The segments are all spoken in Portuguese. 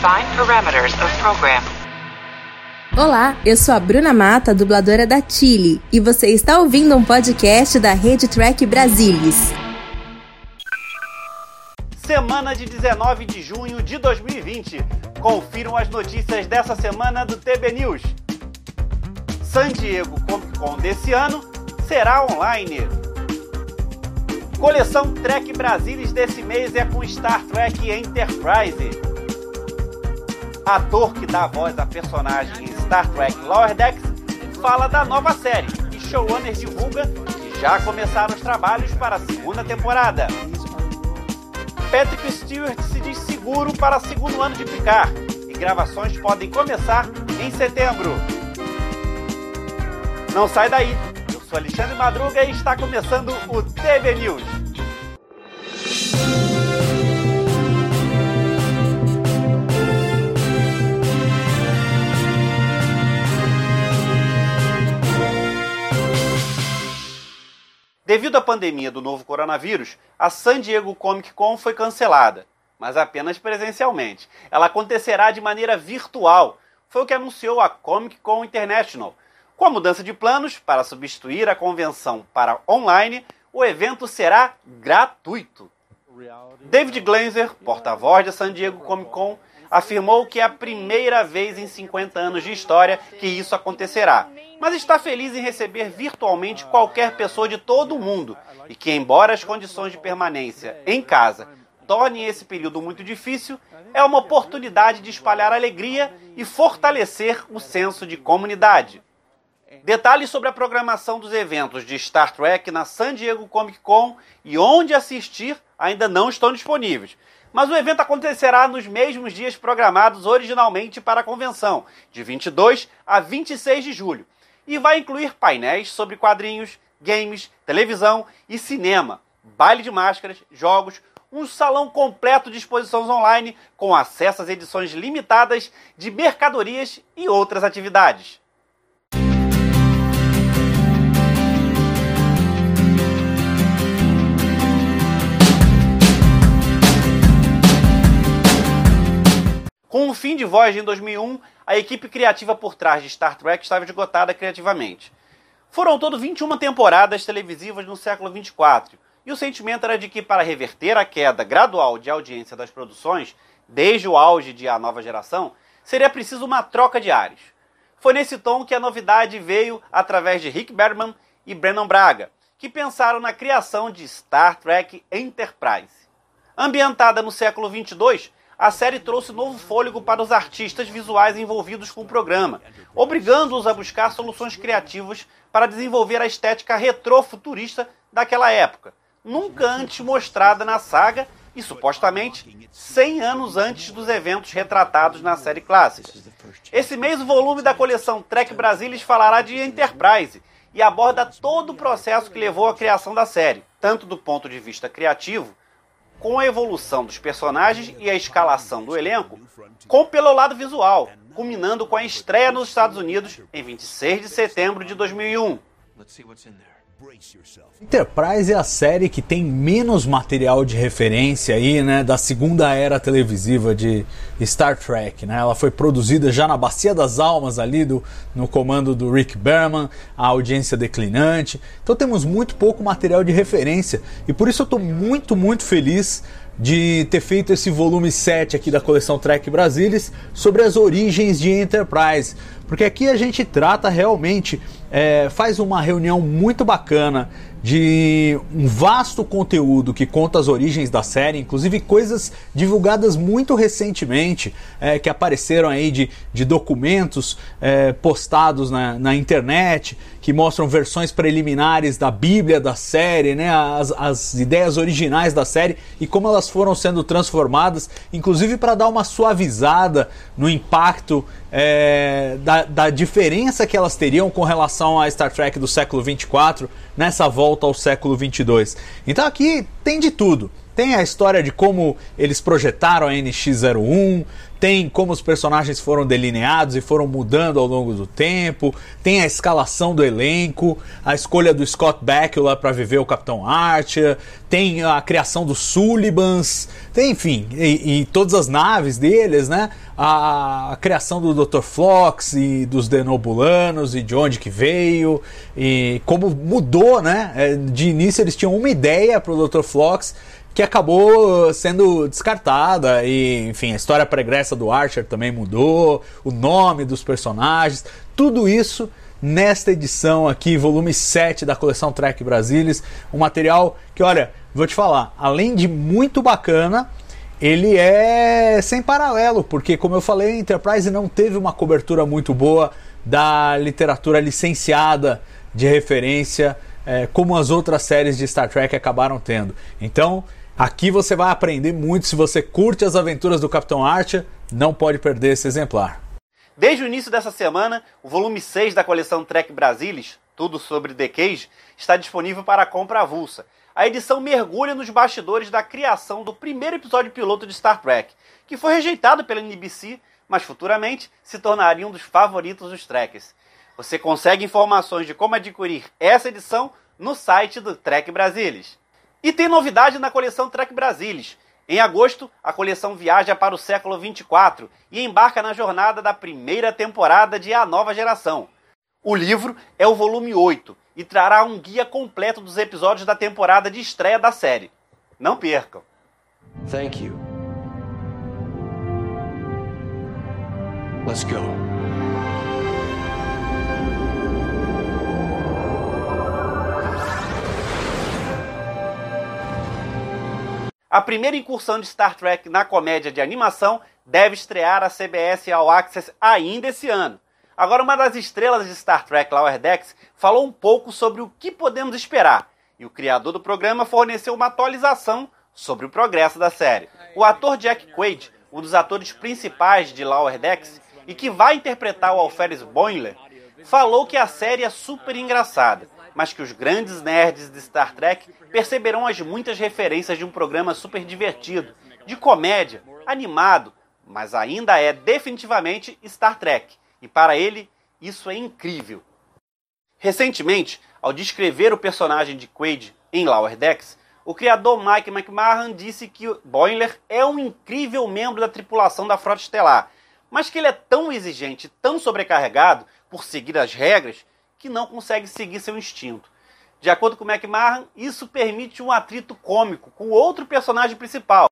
Define parameters of program. Olá, eu sou a Bruna Mata, dubladora da Chile, e você está ouvindo um podcast da Rede Track Brasilis. Semana de 19 de junho de 2020. Confiram as notícias dessa semana do TB News. San Diego Comic Con desse ano será online. Coleção Trek Brasilis desse mês é com Star Trek Enterprise. Ator que dá voz à personagem em Star Trek Lower Decks fala da nova série e showrunner divulga que já começaram os trabalhos para a segunda temporada. Patrick Stewart se diz seguro para o segundo ano de Picard e gravações podem começar em setembro. Não sai daí! Eu sou Alexandre Madruga e está começando o TV News. Devido à pandemia do novo coronavírus, a San Diego Comic Con foi cancelada, mas apenas presencialmente. Ela acontecerá de maneira virtual. Foi o que anunciou a Comic Con International. Com a mudança de planos para substituir a convenção para online, o evento será gratuito. David Glazer, porta-voz da San Diego Comic Con, afirmou que é a primeira vez em 50 anos de história que isso acontecerá, mas está feliz em receber virtualmente qualquer pessoa de todo o mundo e que, embora as condições de permanência em casa tornem esse período muito difícil, é uma oportunidade de espalhar alegria e fortalecer o senso de comunidade. Detalhes sobre a programação dos eventos de Star Trek na San Diego Comic Con e onde assistir ainda não estão disponíveis. Mas o evento acontecerá nos mesmos dias programados originalmente para a convenção, de 22 a 26 de julho, e vai incluir painéis sobre quadrinhos, games, televisão e cinema, baile de máscaras, jogos, um salão completo de exposições online com acesso às edições limitadas de mercadorias e outras atividades. Com o fim de Voyager em 2001, a equipe criativa por trás de Star Trek estava esgotada criativamente. Foram todo 21 temporadas televisivas no século 24, e o sentimento era de que, para reverter a queda gradual de audiência das produções, desde o auge de A Nova Geração, seria preciso uma troca de ares. Foi nesse tom que a novidade veio através de Rick Berman e Brennan Braga, que pensaram na criação de Star Trek Enterprise. Ambientada no século 22, a série trouxe novo fôlego para os artistas visuais envolvidos com o programa, obrigando-os a buscar soluções criativas para desenvolver a estética retrofuturista daquela época, nunca antes mostrada na saga e supostamente 100 anos antes dos eventos retratados na série clássica. Esse mês o volume da coleção Trek Brasilis falará de Enterprise e aborda todo o processo que levou à criação da série, tanto do ponto de vista criativo com a evolução dos personagens e a escalação do elenco, como pelo lado visual, culminando com a estreia nos Estados Unidos em 26 de setembro de 2001. Enterprise é a série que tem menos material de referência aí, né, da segunda era televisiva de Star Trek, né? Ela foi produzida já na Bacia das Almas ali do, no comando do Rick Berman, a audiência declinante. Então temos muito pouco material de referência e por isso eu estou muito, muito feliz de ter feito esse volume 7 aqui da coleção Trek Brasilis sobre as origens de Enterprise, porque aqui a gente trata realmente, é, faz uma reunião muito bacana de um vasto conteúdo que conta as origens da série, inclusive coisas divulgadas muito recentemente, é, que apareceram aí de, de documentos é, postados na, na internet, que mostram versões preliminares da Bíblia da série, né, as, as ideias originais da série e como elas foram sendo transformadas, inclusive para dar uma suavizada no impacto é, da, da diferença que elas teriam com relação a Star Trek do século 24 nessa volta ao século 22. Então aqui tem de tudo. Tem a história de como eles projetaram a NX-01, tem como os personagens foram delineados e foram mudando ao longo do tempo, tem a escalação do elenco, a escolha do Scott Bakula para viver o Capitão Archer, tem a criação dos Sullivans, tem enfim, e, e todas as naves deles, né? A, a, criação do Dr. Flox e dos Denobulanos e de onde que veio e como mudou, né? É, de início eles tinham uma ideia para o Dr. Flox que acabou sendo descartada e, enfim, a história pregressa do Archer também mudou, o nome dos personagens, tudo isso nesta edição aqui, volume 7 da coleção Trek Brasilis, um material que, olha, vou te falar, além de muito bacana, ele é sem paralelo, porque como eu falei, a Enterprise não teve uma cobertura muito boa da literatura licenciada de referência, é, como as outras séries de Star Trek acabaram tendo. Então, Aqui você vai aprender muito. Se você curte as aventuras do Capitão Archer, não pode perder esse exemplar. Desde o início dessa semana, o volume 6 da coleção Trek Brasilis, tudo sobre The Cage, está disponível para compra avulsa. A edição mergulha nos bastidores da criação do primeiro episódio piloto de Star Trek, que foi rejeitado pela NBC, mas futuramente se tornaria um dos favoritos dos Trekkers. Você consegue informações de como adquirir essa edição no site do Trek Brasilis. E tem novidade na coleção Trek Brasilis. Em agosto, a coleção viaja para o século 24 e embarca na jornada da primeira temporada de A Nova Geração. O livro é o volume 8 e trará um guia completo dos episódios da temporada de estreia da série. Não percam. Thank you. Let's go. A primeira incursão de Star Trek na comédia de animação deve estrear a CBS All Access ainda esse ano. Agora, uma das estrelas de Star Trek, Lower Decks, falou um pouco sobre o que podemos esperar, e o criador do programa forneceu uma atualização sobre o progresso da série. O ator Jack Quaid, um dos atores principais de Lower Decks, e que vai interpretar o Alferes Boimler, falou que a série é super engraçada mas que os grandes nerds de Star Trek perceberão as muitas referências de um programa super divertido, de comédia, animado, mas ainda é definitivamente Star Trek, e para ele isso é incrível. Recentemente, ao descrever o personagem de Quaid em Lower Decks, o criador Mike McMahon disse que Boimler é um incrível membro da tripulação da Frota Estelar, mas que ele é tão exigente, tão sobrecarregado por seguir as regras, que não consegue seguir seu instinto. De acordo com McMahon, isso permite um atrito cômico com outro personagem principal,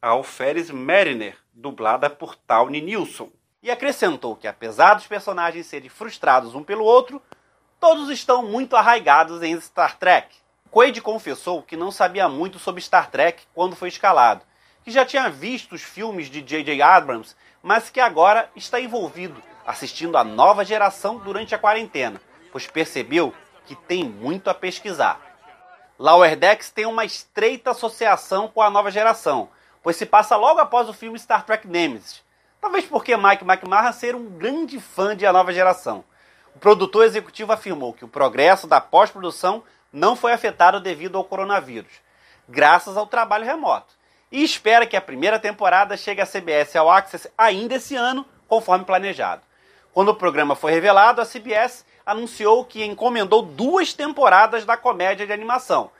a Alferes Mariner, dublada por Tawny Nilsson. E acrescentou que, apesar dos personagens serem frustrados um pelo outro, todos estão muito arraigados em Star Trek. Quaid confessou que não sabia muito sobre Star Trek quando foi escalado, que já tinha visto os filmes de J.J. Abrams, mas que agora está envolvido assistindo a nova geração durante a quarentena pois percebeu que tem muito a pesquisar. Lower Decks tem uma estreita associação com a nova geração, pois se passa logo após o filme Star Trek Nemesis. Talvez porque Mike McMahon ser um grande fã de A Nova Geração. O produtor executivo afirmou que o progresso da pós-produção não foi afetado devido ao coronavírus, graças ao trabalho remoto, e espera que a primeira temporada chegue à CBS ao Access ainda esse ano, conforme planejado. Quando o programa foi revelado, a CBS anunciou que encomendou duas temporadas da comédia de animação.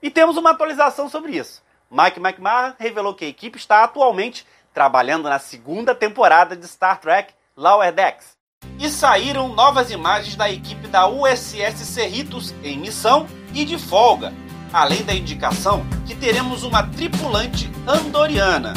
E temos uma atualização sobre isso. Mike McMahon revelou que a equipe está atualmente trabalhando na segunda temporada de Star Trek Lower Decks. E saíram novas imagens da equipe da USS Cerritos em missão e de folga, além da indicação que teremos uma tripulante andoriana.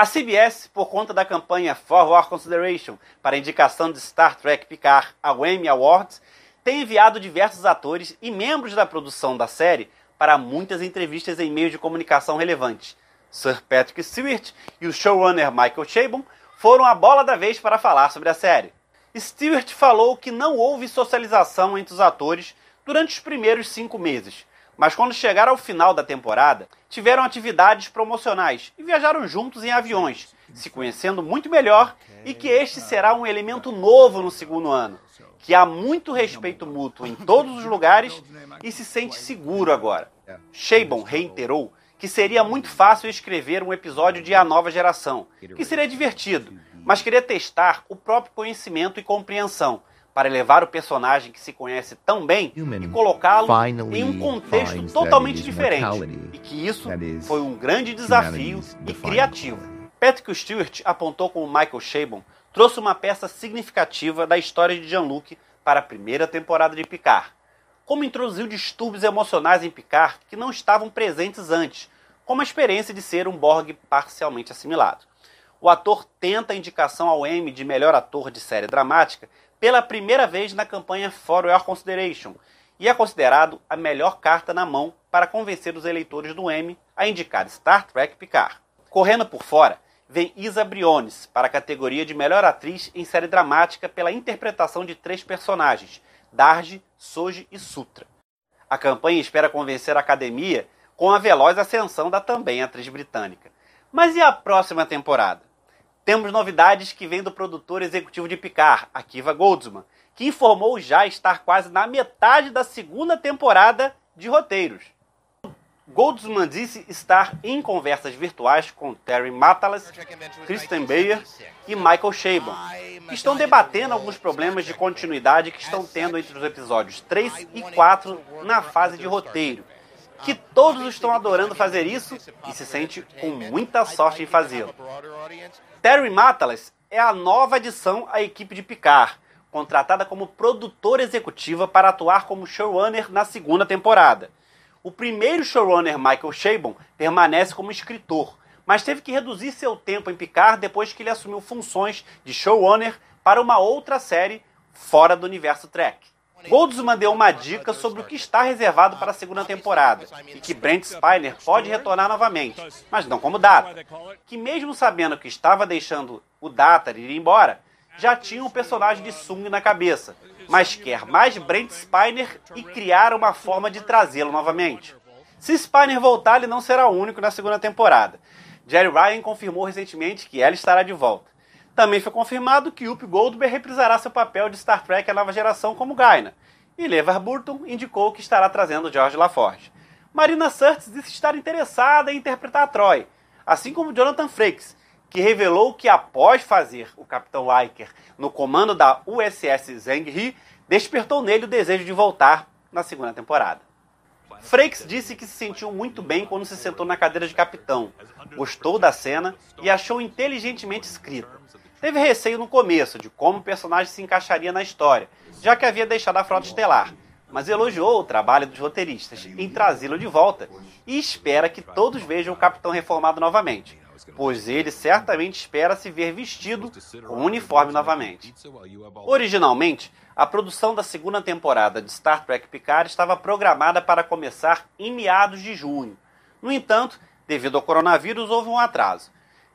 A CBS, por conta da campanha Forward Consideration para indicação de Star Trek Picard ao Emmy Awards, tem enviado diversos atores e membros da produção da série para muitas entrevistas em meios de comunicação relevantes. Sir Patrick Stewart e o showrunner Michael Chabon foram a bola da vez para falar sobre a série. Stewart falou que não houve socialização entre os atores durante os primeiros cinco meses, mas quando chegaram ao final da temporada, tiveram atividades promocionais e viajaram juntos em aviões, se conhecendo muito melhor e que este será um elemento novo no segundo ano. que há muito respeito mútuo em todos os lugares e se sente seguro agora. Shabon reiterou que seria muito fácil escrever um episódio de A Nova Geração, que seria divertido, mas queria testar o próprio conhecimento e compreensão para elevar o personagem que se conhece tão bem e colocá-lo em um contexto totalmente diferente, e que isso foi um grande desafio e criativo. Patrick Stewart apontou como Michael Chabon trouxe uma peça significativa da história de Jean-Luc para a primeira temporada de Picard, como introduziu distúrbios emocionais em Picard que não estavam presentes antes, como a experiência de ser um Borg parcialmente assimilado. O ator tenta a indicação ao Emmy de melhor ator de série dramática pela primeira vez na campanha For Your Consideration e é considerado a melhor carta na mão para convencer os eleitores do Emmy a indicar Star Trek Picard. Correndo por fora, vem Isa Briones para a categoria de melhor atriz em série dramática pela interpretação de três personagens, Darji, Soji e Sutra. A campanha espera convencer a academia com a veloz ascensão da também atriz britânica. Mas e a próxima temporada? Temos novidades que vêm do produtor executivo de Picard, Akiva Goldsman, que informou já estar quase na metade da segunda temporada de roteiros. Goldsman disse estar em conversas virtuais com Terry Matalas, Kristen Bayer e Michael Chabon, que estão debatendo alguns problemas de continuidade que estão tendo entre os episódios 3 e 4 na fase de roteiro, que todos estão adorando fazer isso e se sente com muita sorte em fazê-lo. Terry Matalas é a nova adição à equipe de Picard, contratada como produtora executiva para atuar como showrunner na segunda temporada. O primeiro showrunner Michael Chabon permanece como escritor, mas teve que reduzir seu tempo em Picard depois que ele assumiu funções de showrunner para uma outra série fora do universo Trek. Goldsman deu uma dica sobre o que está reservado para a segunda temporada e que Brent Spiner pode retornar novamente, mas não como Data, que mesmo sabendo que estava deixando o Data ir embora, já tinha um personagem de Sung na cabeça, mas quer mais Brent Spiner e criar uma forma de trazê-lo novamente. Se Spiner voltar, ele não será o único na segunda temporada. Jerry Ryan confirmou recentemente que ela estará de volta. Também foi confirmado que Up Goldberg reprisará seu papel de Star Trek A Nova Geração como Gaina. E Levar Burton indicou que estará trazendo George LaForge. Marina Sirtis disse estar interessada em interpretar Troy, assim como Jonathan Frakes, que revelou que após fazer o Capitão Riker no comando da USS Zheng despertou nele o desejo de voltar na segunda temporada. Frakes disse que se sentiu muito bem quando se sentou na cadeira de capitão, gostou da cena e achou inteligentemente escrita. Teve receio no começo de como o personagem se encaixaria na história, já que havia deixado a frota estelar, mas elogiou o trabalho dos roteiristas em trazê-lo de volta e espera que todos vejam o capitão reformado novamente pois ele certamente espera se ver vestido com o uniforme novamente. Originalmente, a produção da segunda temporada de Star Trek Picard estava programada para começar em meados de junho. No entanto, devido ao coronavírus, houve um atraso.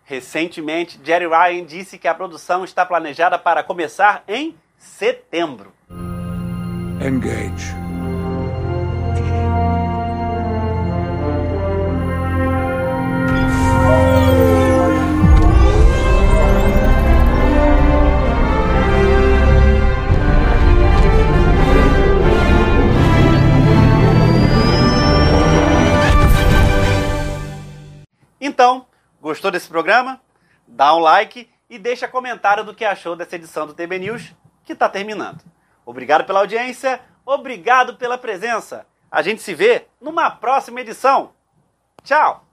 Recentemente, Jerry Ryan disse que a produção está planejada para começar em setembro. Engage. Então, gostou desse programa? Dá um like e deixa comentário do que achou dessa edição do TB News, que está terminando. Obrigado pela audiência, obrigado pela presença. A gente se vê numa próxima edição. Tchau!